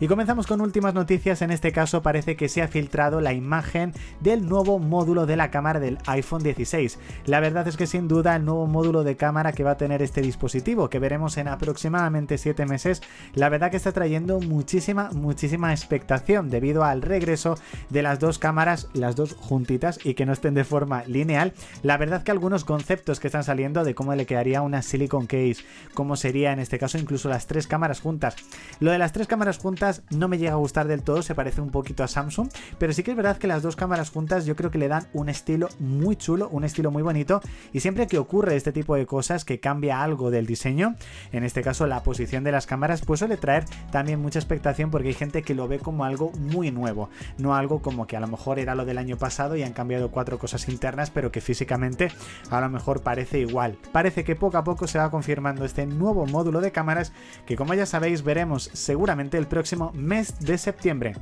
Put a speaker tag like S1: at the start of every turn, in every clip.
S1: Y comenzamos con últimas noticias, en este caso parece que se ha filtrado la imagen del nuevo módulo de la cámara del iPhone 16. La verdad es que sin duda el nuevo módulo de cámara que va a tener este dispositivo, que veremos en aproximadamente 7 meses, la verdad que está trayendo muchísima, muchísima expectación debido al regreso de las dos cámaras, las dos juntitas y que no estén de forma lineal. La verdad que algunos conceptos que están saliendo de cómo le quedaría una silicon case, cómo sería en este caso incluso las tres cámaras juntas. Lo de las tres cámaras juntas no me llega a gustar del todo, se parece un poquito a Samsung, pero sí que es verdad que las dos cámaras juntas yo creo que le dan un estilo muy chulo, un estilo muy bonito y siempre que ocurre este tipo de cosas que cambia algo del diseño, en este caso la posición de las cámaras, pues suele traer también mucha expectación porque hay gente que lo ve como algo muy nuevo, no algo como que a lo mejor era lo del año pasado y han cambiado cuatro cosas internas, pero que físicamente a lo mejor parece igual. Parece que poco a poco se va confirmando este nuevo módulo de cámaras que como ya sabéis veremos seguramente el próximo mes de septiembre.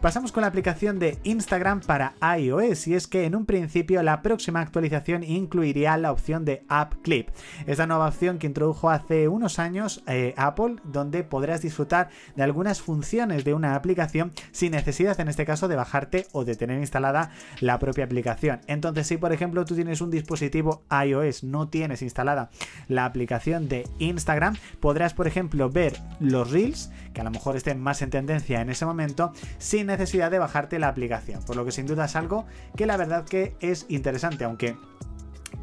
S1: Pasamos con la aplicación de Instagram para iOS y es que en un principio la próxima actualización incluiría la opción de App Clip. Esta nueva opción que introdujo hace unos años eh, Apple donde podrás disfrutar de algunas funciones de una aplicación sin necesidad en este caso de bajarte o de tener instalada la propia aplicación. Entonces si por ejemplo tú tienes un dispositivo iOS, no tienes instalada la aplicación de Instagram, podrás por ejemplo ver los reels que a lo mejor estén más en tendencia en ese momento sin necesidad de bajarte la aplicación. Por lo que sin duda es algo que la verdad que es interesante, aunque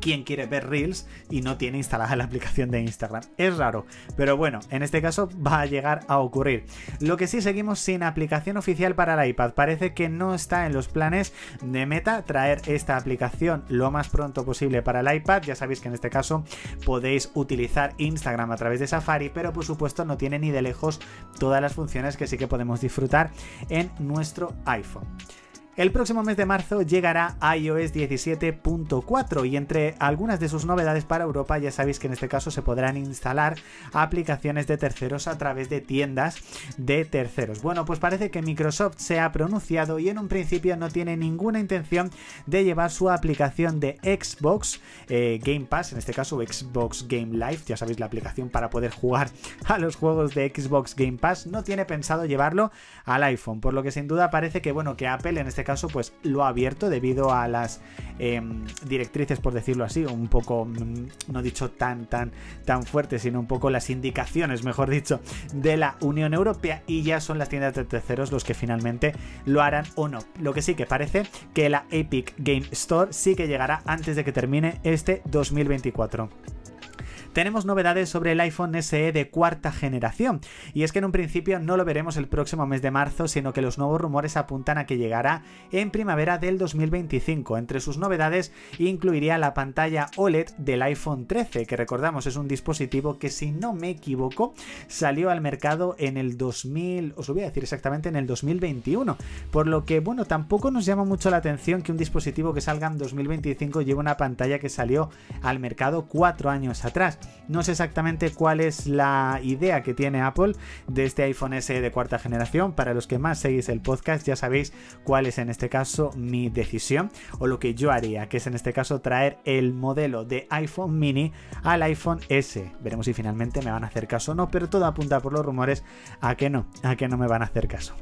S1: quién quiere ver Reels y no tiene instalada la aplicación de Instagram. Es raro, pero bueno, en este caso va a llegar a ocurrir. Lo que sí seguimos sin aplicación oficial para el iPad. Parece que no está en los planes de Meta traer esta aplicación lo más pronto posible para el iPad. Ya sabéis que en este caso podéis utilizar Instagram a través de Safari, pero por supuesto no tiene ni de lejos todas las funciones que sí que podemos disfrutar en nuestro iPhone. El próximo mes de marzo llegará iOS 17.4 y entre algunas de sus novedades para Europa ya sabéis que en este caso se podrán instalar aplicaciones de terceros a través de tiendas de terceros. Bueno, pues parece que Microsoft se ha pronunciado y en un principio no tiene ninguna intención de llevar su aplicación de Xbox eh, Game Pass, en este caso Xbox Game Live, ya sabéis la aplicación para poder jugar a los juegos de Xbox Game Pass, no tiene pensado llevarlo al iPhone, por lo que sin duda parece que bueno que Apple en este caso pues lo ha abierto debido a las em, directrices, por decirlo así, un poco, mm, no dicho tan, tan, tan fuerte, sino un poco las indicaciones, mejor dicho, de la Unión Europea y ya son las tiendas de terceros los que finalmente lo harán o no. Lo que sí que parece que la Epic Game Store sí que llegará antes de que termine este 2024 tenemos novedades sobre el iPhone SE de cuarta generación. Y es que en un principio no lo veremos el próximo mes de marzo, sino que los nuevos rumores apuntan a que llegará en primavera del 2025. Entre sus novedades incluiría la pantalla OLED del iPhone 13, que recordamos es un dispositivo que si no me equivoco salió al mercado en el 2000, os lo voy a decir exactamente en el 2021. Por lo que bueno, tampoco nos llama mucho la atención que un dispositivo que salga en 2025 lleve una pantalla que salió al mercado cuatro años atrás. No sé exactamente cuál es la idea que tiene Apple de este iPhone SE de cuarta generación. Para los que más seguís el podcast ya sabéis cuál es en este caso mi decisión o lo que yo haría, que es en este caso traer el modelo de iPhone mini al iPhone S. Veremos si finalmente me van a hacer caso o no, pero todo apunta por los rumores a que no, a que no me van a hacer caso.